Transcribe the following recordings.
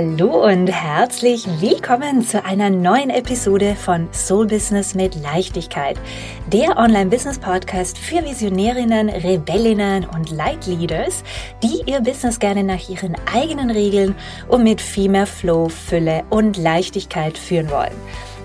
Hallo und herzlich willkommen zu einer neuen Episode von Soul Business mit Leichtigkeit, der Online-Business-Podcast für Visionärinnen, Rebellinnen und Leitleaders, die ihr Business gerne nach ihren eigenen Regeln und mit viel mehr Flow, Fülle und Leichtigkeit führen wollen.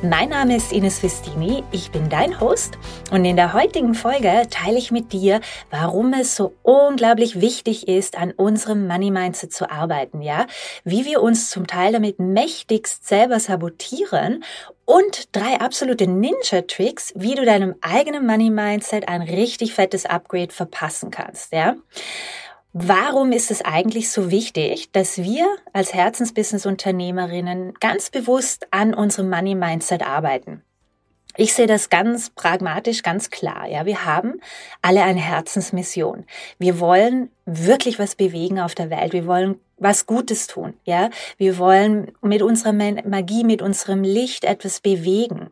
Mein Name ist Ines Festini, ich bin dein Host und in der heutigen Folge teile ich mit dir, warum es so unglaublich wichtig ist, an unserem Money Mindset zu arbeiten, ja? Wie wir uns zum Teil damit mächtigst selber sabotieren und drei absolute Ninja-Tricks, wie du deinem eigenen Money Mindset ein richtig fettes Upgrade verpassen kannst, ja? Warum ist es eigentlich so wichtig, dass wir als Herzensbusiness-Unternehmerinnen ganz bewusst an unserem Money-Mindset arbeiten? Ich sehe das ganz pragmatisch, ganz klar. Ja, wir haben alle eine Herzensmission. Wir wollen wirklich was bewegen auf der Welt. Wir wollen was Gutes tun. Ja, wir wollen mit unserer Magie, mit unserem Licht etwas bewegen.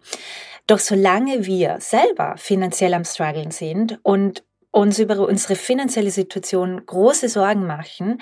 Doch solange wir selber finanziell am struggeln sind und uns über unsere finanzielle Situation große Sorgen machen,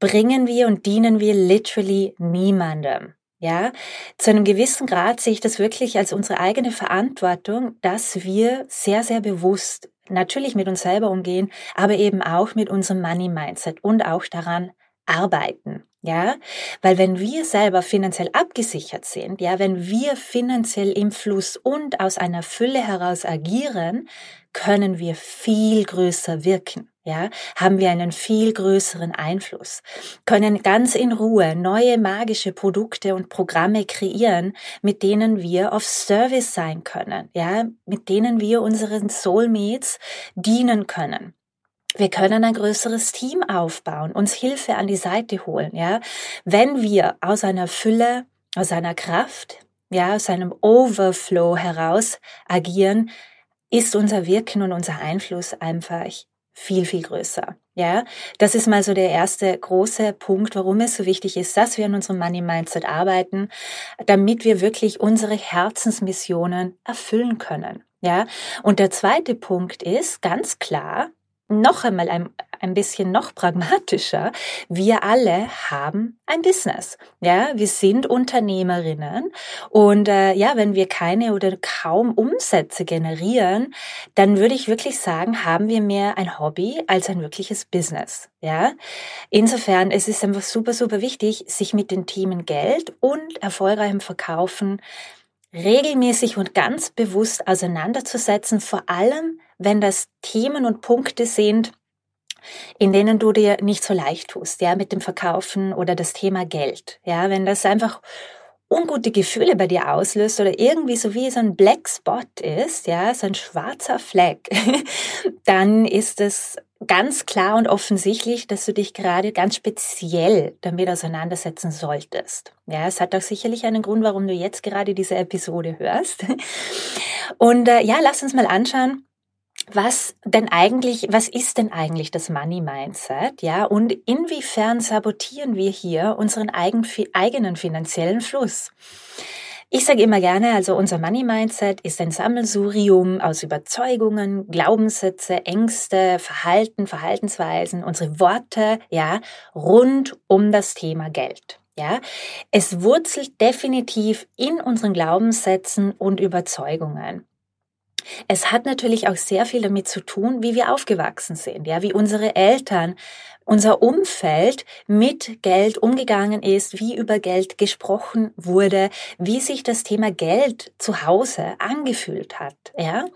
bringen wir und dienen wir literally niemandem. Ja, zu einem gewissen Grad sehe ich das wirklich als unsere eigene Verantwortung, dass wir sehr, sehr bewusst natürlich mit uns selber umgehen, aber eben auch mit unserem Money Mindset und auch daran arbeiten. Ja, weil wenn wir selber finanziell abgesichert sind, ja, wenn wir finanziell im Fluss und aus einer Fülle heraus agieren, können wir viel größer wirken. Ja, haben wir einen viel größeren Einfluss, können ganz in Ruhe neue magische Produkte und Programme kreieren, mit denen wir auf Service sein können, ja, mit denen wir unseren Soulmates dienen können. Wir können ein größeres Team aufbauen, uns Hilfe an die Seite holen, ja. Wenn wir aus einer Fülle, aus einer Kraft, ja, aus einem Overflow heraus agieren, ist unser Wirken und unser Einfluss einfach viel, viel größer. Ja, das ist mal so der erste große Punkt, warum es so wichtig ist, dass wir an unserem Money Mindset arbeiten, damit wir wirklich unsere Herzensmissionen erfüllen können. Ja, und der zweite Punkt ist ganz klar, noch einmal ein, ein bisschen noch pragmatischer. Wir alle haben ein Business. Ja, wir sind Unternehmerinnen und äh, ja, wenn wir keine oder kaum Umsätze generieren, dann würde ich wirklich sagen, haben wir mehr ein Hobby als ein wirkliches Business. Ja, insofern es ist einfach super super wichtig, sich mit den Themen Geld und erfolgreichem Verkaufen regelmäßig und ganz bewusst auseinanderzusetzen, vor allem wenn das Themen und Punkte sind, in denen du dir nicht so leicht tust, ja, mit dem Verkaufen oder das Thema Geld, ja, wenn das einfach ungute Gefühle bei dir auslöst oder irgendwie so wie so ein Black Spot ist, ja, so ein schwarzer Fleck, dann ist es ganz klar und offensichtlich, dass du dich gerade ganz speziell damit auseinandersetzen solltest. Ja, es hat auch sicherlich einen Grund, warum du jetzt gerade diese Episode hörst. Und äh, ja, lass uns mal anschauen, was denn eigentlich, was ist denn eigentlich das Money Mindset? Ja, und inwiefern sabotieren wir hier unseren eigen, eigenen finanziellen Fluss? Ich sage immer gerne, also unser Money Mindset ist ein Sammelsurium aus Überzeugungen, Glaubenssätze, Ängste, Verhalten, Verhaltensweisen, unsere Worte, ja, rund um das Thema Geld. Ja, es wurzelt definitiv in unseren Glaubenssätzen und Überzeugungen. Es hat natürlich auch sehr viel damit zu tun, wie wir aufgewachsen sind, ja, wie unsere Eltern, unser Umfeld mit Geld umgegangen ist, wie über Geld gesprochen wurde, wie sich das Thema Geld zu Hause angefühlt hat, ja.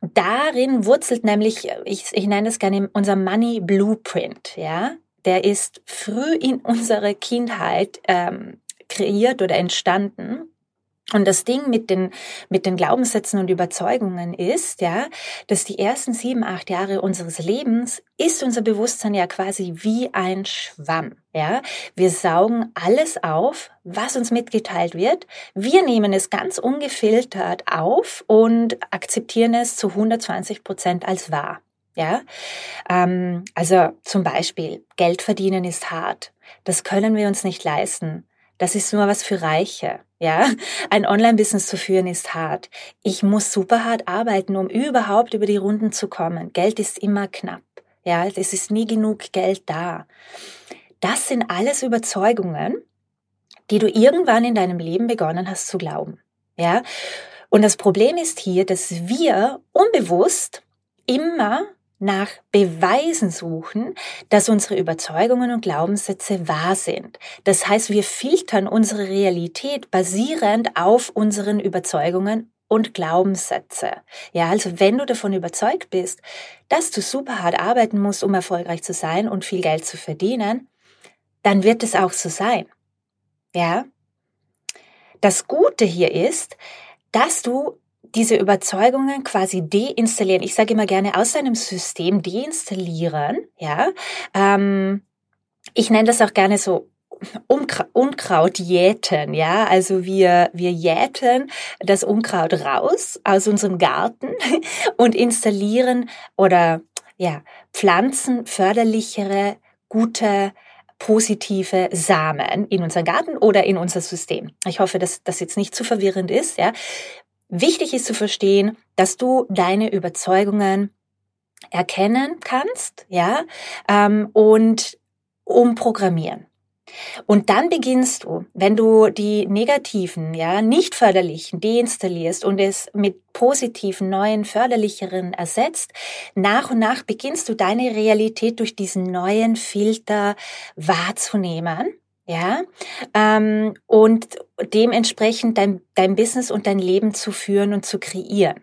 Darin wurzelt nämlich, ich, ich nenne es gerne unser Money Blueprint, ja. Der ist früh in unserer Kindheit ähm, kreiert oder entstanden und das Ding mit den, mit den Glaubenssätzen und Überzeugungen ist, ja, dass die ersten sieben, acht Jahre unseres Lebens ist unser Bewusstsein ja quasi wie ein Schwamm, ja. Wir saugen alles auf, was uns mitgeteilt wird. Wir nehmen es ganz ungefiltert auf und akzeptieren es zu 120 Prozent als wahr. Ja, ähm, also zum Beispiel Geld verdienen ist hart. Das können wir uns nicht leisten. Das ist nur was für Reiche. Ja, ein Online-Business zu führen ist hart. Ich muss super hart arbeiten, um überhaupt über die Runden zu kommen. Geld ist immer knapp. Ja, es ist nie genug Geld da. das sind alles Überzeugungen, die du irgendwann in deinem Leben begonnen hast zu glauben. Ja? Und das Problem ist hier, dass wir unbewusst immer nach Beweisen suchen, dass unsere Überzeugungen und Glaubenssätze wahr sind. Das heißt, wir filtern unsere Realität basierend auf unseren Überzeugungen und Glaubenssätze. Ja, also wenn du davon überzeugt bist, dass du super hart arbeiten musst, um erfolgreich zu sein und viel Geld zu verdienen, dann wird es auch so sein. Ja? Das Gute hier ist, dass du diese Überzeugungen quasi deinstallieren. Ich sage immer gerne aus deinem System deinstallieren. Ja, ähm, ich nenne das auch gerne so Unkraut jäten, ja, also wir, wir jäten das Unkraut raus aus unserem Garten und installieren oder ja, pflanzen förderlichere, gute, positive Samen in unseren Garten oder in unser System. Ich hoffe, dass das jetzt nicht zu verwirrend ist, ja. Wichtig ist zu verstehen, dass du deine Überzeugungen erkennen kannst, ja, ähm, und umprogrammieren. Und dann beginnst du, wenn du die negativen, ja, nicht förderlichen deinstallierst und es mit positiven, neuen, förderlicheren ersetzt, nach und nach beginnst du deine Realität durch diesen neuen Filter wahrzunehmen ja, ähm, und dementsprechend dein, dein Business und dein Leben zu führen und zu kreieren.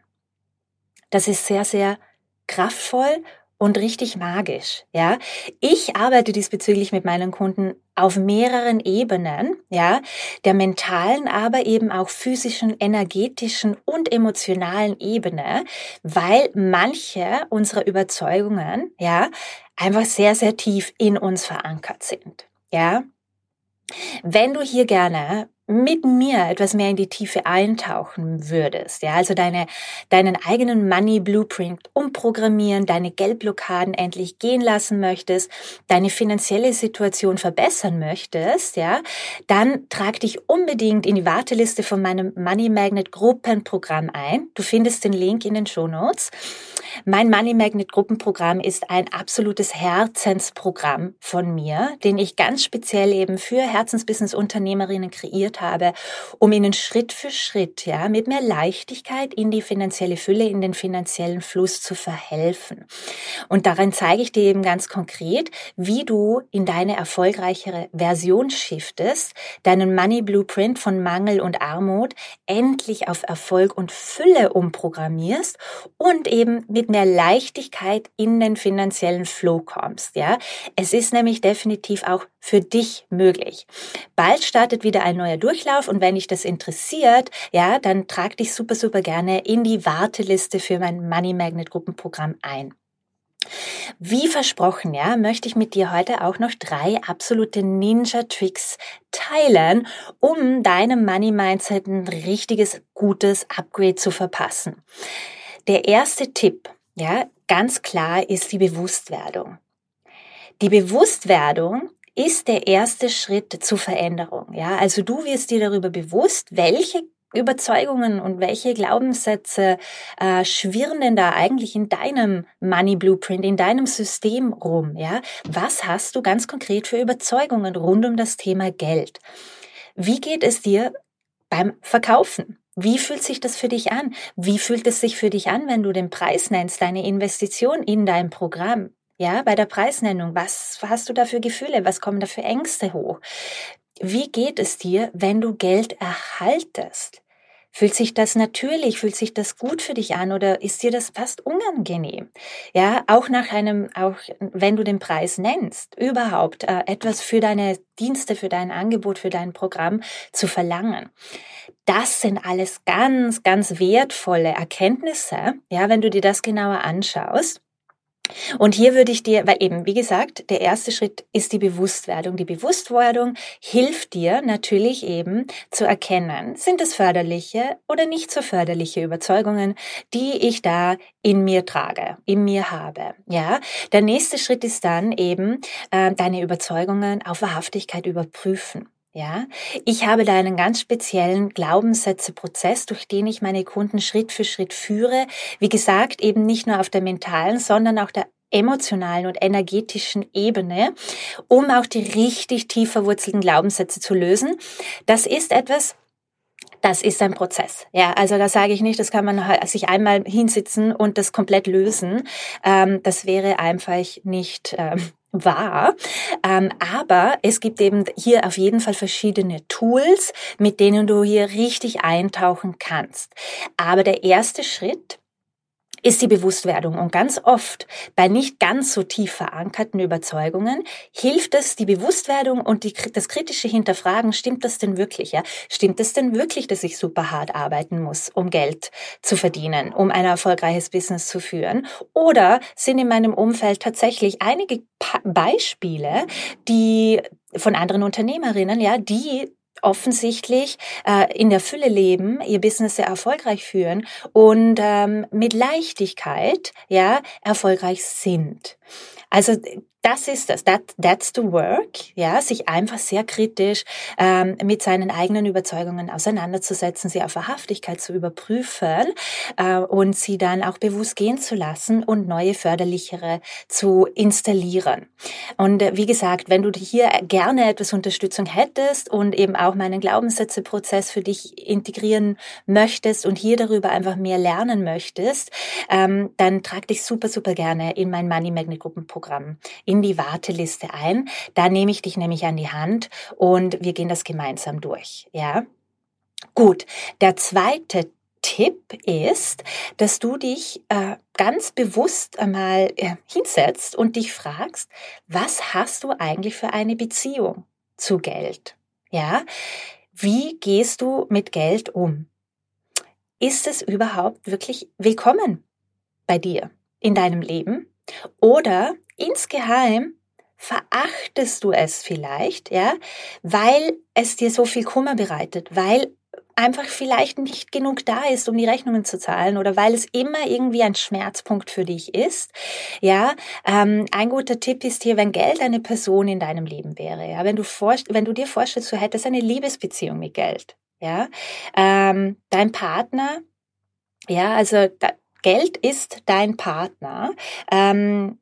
Das ist sehr, sehr kraftvoll und richtig magisch, ja. Ich arbeite diesbezüglich mit meinen Kunden auf mehreren Ebenen, ja, der mentalen, aber eben auch physischen, energetischen und emotionalen Ebene, weil manche unserer Überzeugungen, ja, einfach sehr, sehr tief in uns verankert sind, ja. Wenn du hier gerne mit mir etwas mehr in die Tiefe eintauchen würdest, ja, also deine, deinen eigenen Money Blueprint umprogrammieren, deine Geldblockaden endlich gehen lassen möchtest, deine finanzielle Situation verbessern möchtest, ja, dann trag dich unbedingt in die Warteliste von meinem Money Magnet Gruppenprogramm ein. Du findest den Link in den Show Notes. Mein Money Magnet Gruppenprogramm ist ein absolutes Herzensprogramm von mir, den ich ganz speziell eben für Herzensbusiness Unternehmerinnen kreiert habe, um ihnen Schritt für Schritt, ja, mit mehr Leichtigkeit in die finanzielle Fülle, in den finanziellen Fluss zu verhelfen. Und darin zeige ich dir eben ganz konkret, wie du in deine erfolgreichere Version shiftest, deinen Money Blueprint von Mangel und Armut endlich auf Erfolg und Fülle umprogrammierst und eben mit mit mehr Leichtigkeit in den finanziellen Flow kommst, ja. Es ist nämlich definitiv auch für dich möglich. Bald startet wieder ein neuer Durchlauf und wenn dich das interessiert, ja, dann trag dich super, super gerne in die Warteliste für mein Money Magnet Gruppenprogramm ein. Wie versprochen, ja, möchte ich mit dir heute auch noch drei absolute Ninja-Tricks teilen, um deinem Money Mindset ein richtiges, gutes Upgrade zu verpassen. Der erste Tipp, ja, ganz klar ist die Bewusstwerdung. Die Bewusstwerdung ist der erste Schritt zur Veränderung. Ja, also du wirst dir darüber bewusst, welche Überzeugungen und welche Glaubenssätze äh, schwirren denn da eigentlich in deinem Money Blueprint, in deinem System rum? Ja, was hast du ganz konkret für Überzeugungen rund um das Thema Geld? Wie geht es dir beim Verkaufen? Wie fühlt sich das für dich an? Wie fühlt es sich für dich an, wenn du den Preis nennst, deine Investition in dein Programm? Ja, bei der Preisnennung, was hast du da für Gefühle? Was kommen da für Ängste hoch? Wie geht es dir, wenn du Geld erhaltest? Fühlt sich das natürlich, fühlt sich das gut für dich an oder ist dir das fast unangenehm? Ja, auch nach einem, auch wenn du den Preis nennst, überhaupt äh, etwas für deine Dienste, für dein Angebot, für dein Programm zu verlangen. Das sind alles ganz, ganz wertvolle Erkenntnisse, ja, wenn du dir das genauer anschaust. Und hier würde ich dir, weil eben, wie gesagt, der erste Schritt ist die Bewusstwerdung. Die Bewusstwerdung hilft dir natürlich eben zu erkennen, sind es förderliche oder nicht so förderliche Überzeugungen, die ich da in mir trage, in mir habe. Ja, der nächste Schritt ist dann eben äh, deine Überzeugungen auf Wahrhaftigkeit überprüfen. Ja, ich habe da einen ganz speziellen Glaubenssätzeprozess, durch den ich meine Kunden Schritt für Schritt führe. Wie gesagt, eben nicht nur auf der mentalen, sondern auch der emotionalen und energetischen Ebene, um auch die richtig tief verwurzelten Glaubenssätze zu lösen. Das ist etwas, das ist ein Prozess. Ja, also da sage ich nicht, das kann man sich einmal hinsitzen und das komplett lösen. Ähm, das wäre einfach nicht wahr. Ähm, aber es gibt eben hier auf jeden Fall verschiedene Tools, mit denen du hier richtig eintauchen kannst. Aber der erste Schritt ist die Bewusstwerdung. Und ganz oft bei nicht ganz so tief verankerten Überzeugungen hilft es, die Bewusstwerdung und die, das kritische Hinterfragen, stimmt das denn wirklich? Ja? Stimmt es denn wirklich, dass ich super hart arbeiten muss, um Geld zu verdienen, um ein erfolgreiches Business zu führen? Oder sind in meinem Umfeld tatsächlich einige Beispiele, die von anderen Unternehmerinnen, ja, die offensichtlich äh, in der Fülle leben, ihr Business sehr erfolgreich führen und ähm, mit Leichtigkeit ja erfolgreich sind. Also das ist das, that, that's the work, ja, sich einfach sehr kritisch ähm, mit seinen eigenen Überzeugungen auseinanderzusetzen, sie auf Wahrhaftigkeit zu überprüfen äh, und sie dann auch bewusst gehen zu lassen und neue förderlichere zu installieren. Und äh, wie gesagt, wenn du hier gerne etwas Unterstützung hättest und eben auch meinen Glaubenssätzeprozess für dich integrieren möchtest und hier darüber einfach mehr lernen möchtest, ähm, dann trag dich super, super gerne in mein Money Magnet Gruppenprogramm in die Warteliste ein. Da nehme ich dich nämlich an die Hand und wir gehen das gemeinsam durch. Ja? Gut. Der zweite Tipp ist, dass du dich äh, ganz bewusst einmal äh, hinsetzt und dich fragst, was hast du eigentlich für eine Beziehung zu Geld? Ja? Wie gehst du mit Geld um? Ist es überhaupt wirklich willkommen bei dir in deinem Leben? Oder insgeheim verachtest du es vielleicht, ja, weil es dir so viel Kummer bereitet, weil einfach vielleicht nicht genug da ist, um die Rechnungen zu zahlen oder weil es immer irgendwie ein Schmerzpunkt für dich ist. Ja, ähm, ein guter Tipp ist hier, wenn Geld eine Person in deinem Leben wäre. Ja, wenn du wenn du dir vorstellst, du hättest eine Liebesbeziehung mit Geld. Ja, ähm, dein Partner. Ja, also da, Geld ist dein Partner. Ähm,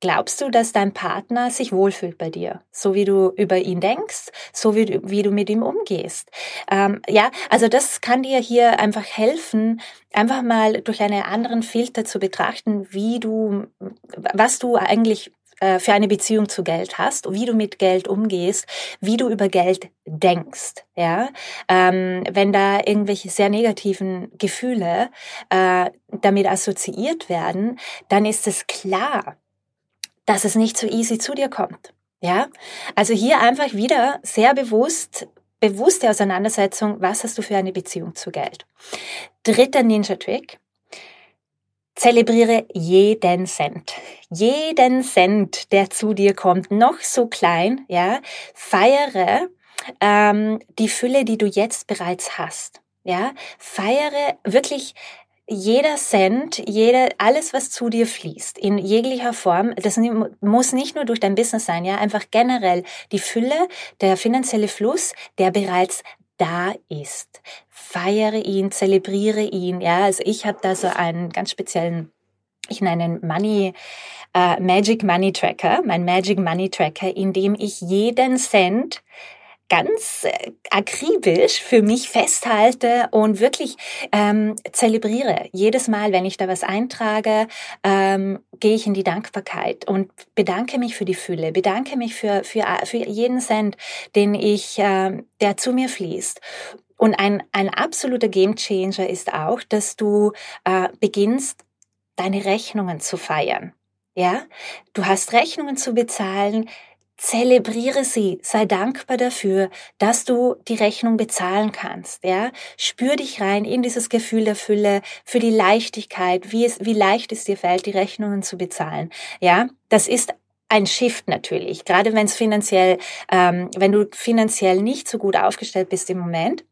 Glaubst du, dass dein Partner sich wohlfühlt bei dir, so wie du über ihn denkst, so wie du, wie du mit ihm umgehst? Ähm, ja, also das kann dir hier einfach helfen, einfach mal durch einen anderen Filter zu betrachten, wie du, was du eigentlich äh, für eine Beziehung zu Geld hast, wie du mit Geld umgehst, wie du über Geld denkst. Ja, ähm, wenn da irgendwelche sehr negativen Gefühle äh, damit assoziiert werden, dann ist es klar, dass es nicht so easy zu dir kommt. Ja, also hier einfach wieder sehr bewusst, bewusste Auseinandersetzung, was hast du für eine Beziehung zu Geld. Dritter Ninja-Trick. Zelebriere jeden Cent. Jeden Cent, der zu dir kommt, noch so klein, ja, feiere ähm, die Fülle, die du jetzt bereits hast. Ja, feiere wirklich jeder Cent, jede, alles, was zu dir fließt, in jeglicher Form, das muss nicht nur durch dein Business sein, ja, einfach generell die Fülle, der finanzielle Fluss, der bereits da ist. Feiere ihn, zelebriere ihn, ja. Also ich habe da so einen ganz speziellen, ich nenne einen Money, äh, Magic Money Tracker, mein Magic Money Tracker, in dem ich jeden Cent ganz äh, akribisch für mich festhalte und wirklich ähm, zelebriere. Jedes Mal, wenn ich da was eintrage, ähm, gehe ich in die Dankbarkeit und bedanke mich für die Fülle, bedanke mich für, für, für jeden Cent, den ich, äh, der zu mir fließt. Und ein, ein absoluter Gamechanger ist auch, dass du äh, beginnst, deine Rechnungen zu feiern. Ja, du hast Rechnungen zu bezahlen, Zelebriere sie, sei dankbar dafür, dass du die Rechnung bezahlen kannst, ja. Spür dich rein in dieses Gefühl der Fülle, für die Leichtigkeit, wie es, wie leicht es dir fällt, die Rechnungen zu bezahlen, ja. Das ist ein Shift natürlich, gerade wenn es finanziell, ähm, wenn du finanziell nicht so gut aufgestellt bist im Moment,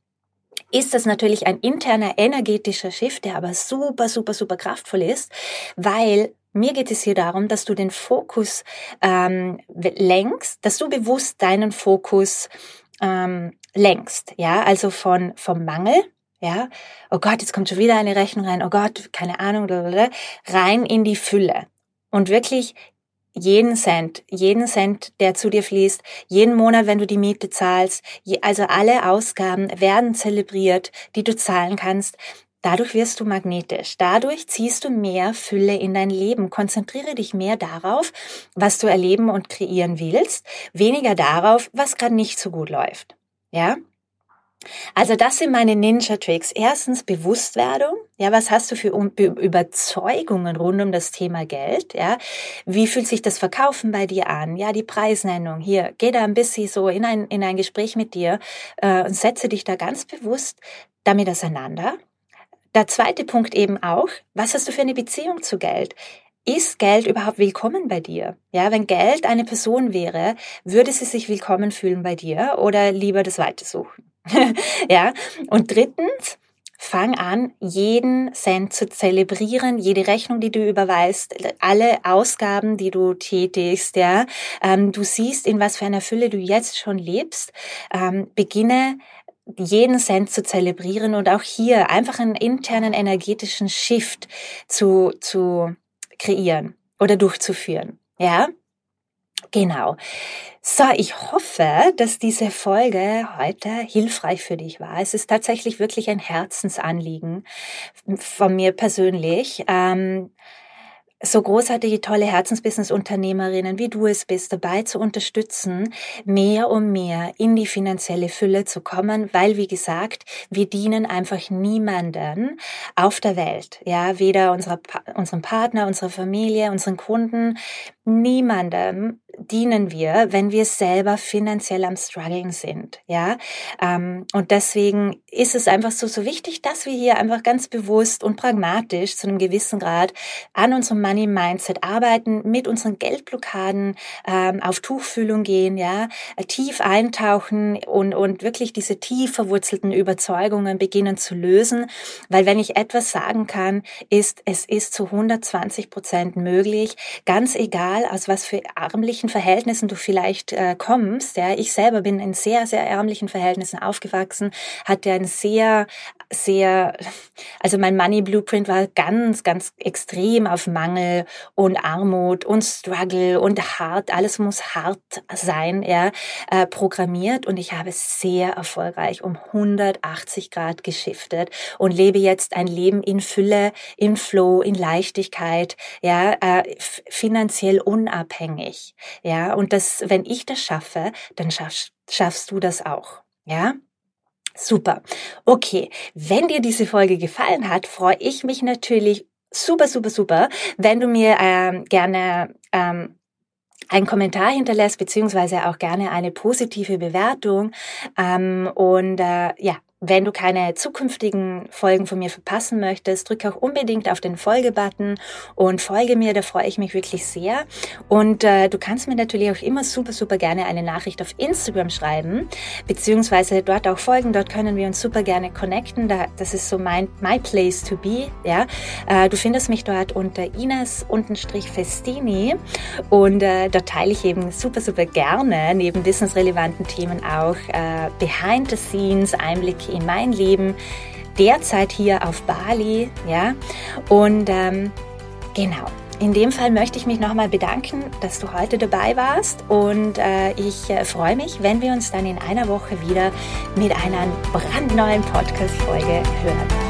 ist das natürlich ein interner energetischer Shift, der aber super, super, super kraftvoll ist, weil mir geht es hier darum, dass du den Fokus ähm, lenkst, dass du bewusst deinen Fokus ähm, lenkst, ja, also von vom Mangel, ja, oh Gott, jetzt kommt schon wieder eine Rechnung rein, oh Gott, keine Ahnung, rein in die Fülle. und wirklich jeden Cent, jeden Cent, der zu dir fließt, jeden Monat, wenn du die Miete zahlst, also alle Ausgaben werden zelebriert, die du zahlen kannst. Dadurch wirst du magnetisch. Dadurch ziehst du mehr Fülle in dein Leben. Konzentriere dich mehr darauf, was du erleben und kreieren willst, weniger darauf, was gerade nicht so gut läuft. Ja? Also das sind meine Ninja-Tricks. Erstens Bewusstwerdung. Ja, was hast du für Überzeugungen rund um das Thema Geld? Ja, wie fühlt sich das Verkaufen bei dir an? Ja, die Preisnennung. Hier, geh da ein bisschen so in ein, in ein Gespräch mit dir äh, und setze dich da ganz bewusst damit auseinander. Der zweite Punkt eben auch, was hast du für eine Beziehung zu Geld? Ist Geld überhaupt willkommen bei dir? Ja, wenn Geld eine Person wäre, würde sie sich willkommen fühlen bei dir oder lieber das Weite suchen? ja. Und drittens, fang an, jeden Cent zu zelebrieren, jede Rechnung, die du überweist, alle Ausgaben, die du tätigst, ja. Ähm, du siehst, in was für einer Fülle du jetzt schon lebst. Ähm, beginne jeden Cent zu zelebrieren und auch hier einfach einen internen energetischen Shift zu, zu kreieren oder durchzuführen. Ja? Genau. So, ich hoffe, dass diese Folge heute hilfreich für dich war. Es ist tatsächlich wirklich ein Herzensanliegen von mir persönlich. Ähm, so großartige, tolle Herzensbusiness-Unternehmerinnen, wie du es bist, dabei zu unterstützen, mehr und mehr in die finanzielle Fülle zu kommen, weil, wie gesagt, wir dienen einfach niemanden auf der Welt. Ja, weder unserer, unserem Partner, unserer Familie, unseren Kunden, niemandem dienen wir, wenn wir selber finanziell am struggeln sind, ja. Ähm, und deswegen ist es einfach so, so wichtig, dass wir hier einfach ganz bewusst und pragmatisch zu einem gewissen Grad an unserem Money Mindset arbeiten, mit unseren Geldblockaden ähm, auf Tuchfühlung gehen, ja, tief eintauchen und, und wirklich diese tief verwurzelten Überzeugungen beginnen zu lösen. Weil wenn ich etwas sagen kann, ist, es ist zu 120 Prozent möglich, ganz egal, aus was für ärmlichen Verhältnissen du vielleicht äh, kommst. Ja, ich selber bin in sehr, sehr ärmlichen Verhältnissen aufgewachsen, hatte ein sehr, sehr, also mein Money Blueprint war ganz, ganz extrem auf Mangel und Armut und Struggle und hart. Alles muss hart sein, ja, äh, programmiert und ich habe sehr erfolgreich um 180 Grad geschiftet und lebe jetzt ein Leben in Fülle, in Flow, in Leichtigkeit, ja, äh, finanziell unabhängig. Ja, und das, wenn ich das schaffe, dann schaffst, schaffst du das auch. Ja? Super. Okay. Wenn dir diese Folge gefallen hat, freue ich mich natürlich super, super, super, wenn du mir ähm, gerne ähm, einen Kommentar hinterlässt, beziehungsweise auch gerne eine positive Bewertung. Ähm, und äh, ja, wenn du keine zukünftigen Folgen von mir verpassen möchtest, drück auch unbedingt auf den Folge-Button und folge mir, da freue ich mich wirklich sehr. Und äh, du kannst mir natürlich auch immer super, super gerne eine Nachricht auf Instagram schreiben, beziehungsweise dort auch folgen, dort können wir uns super gerne connecten. Da, das ist so mein my place to be. Ja, äh, Du findest mich dort unter Ines-Festini und äh, dort teile ich eben super, super gerne neben businessrelevanten Themen auch äh, Behind the Scenes, Einblicke in mein Leben, derzeit hier auf Bali, ja. Und ähm, genau. In dem Fall möchte ich mich nochmal bedanken, dass du heute dabei warst und äh, ich äh, freue mich, wenn wir uns dann in einer Woche wieder mit einer brandneuen Podcast-Folge hören.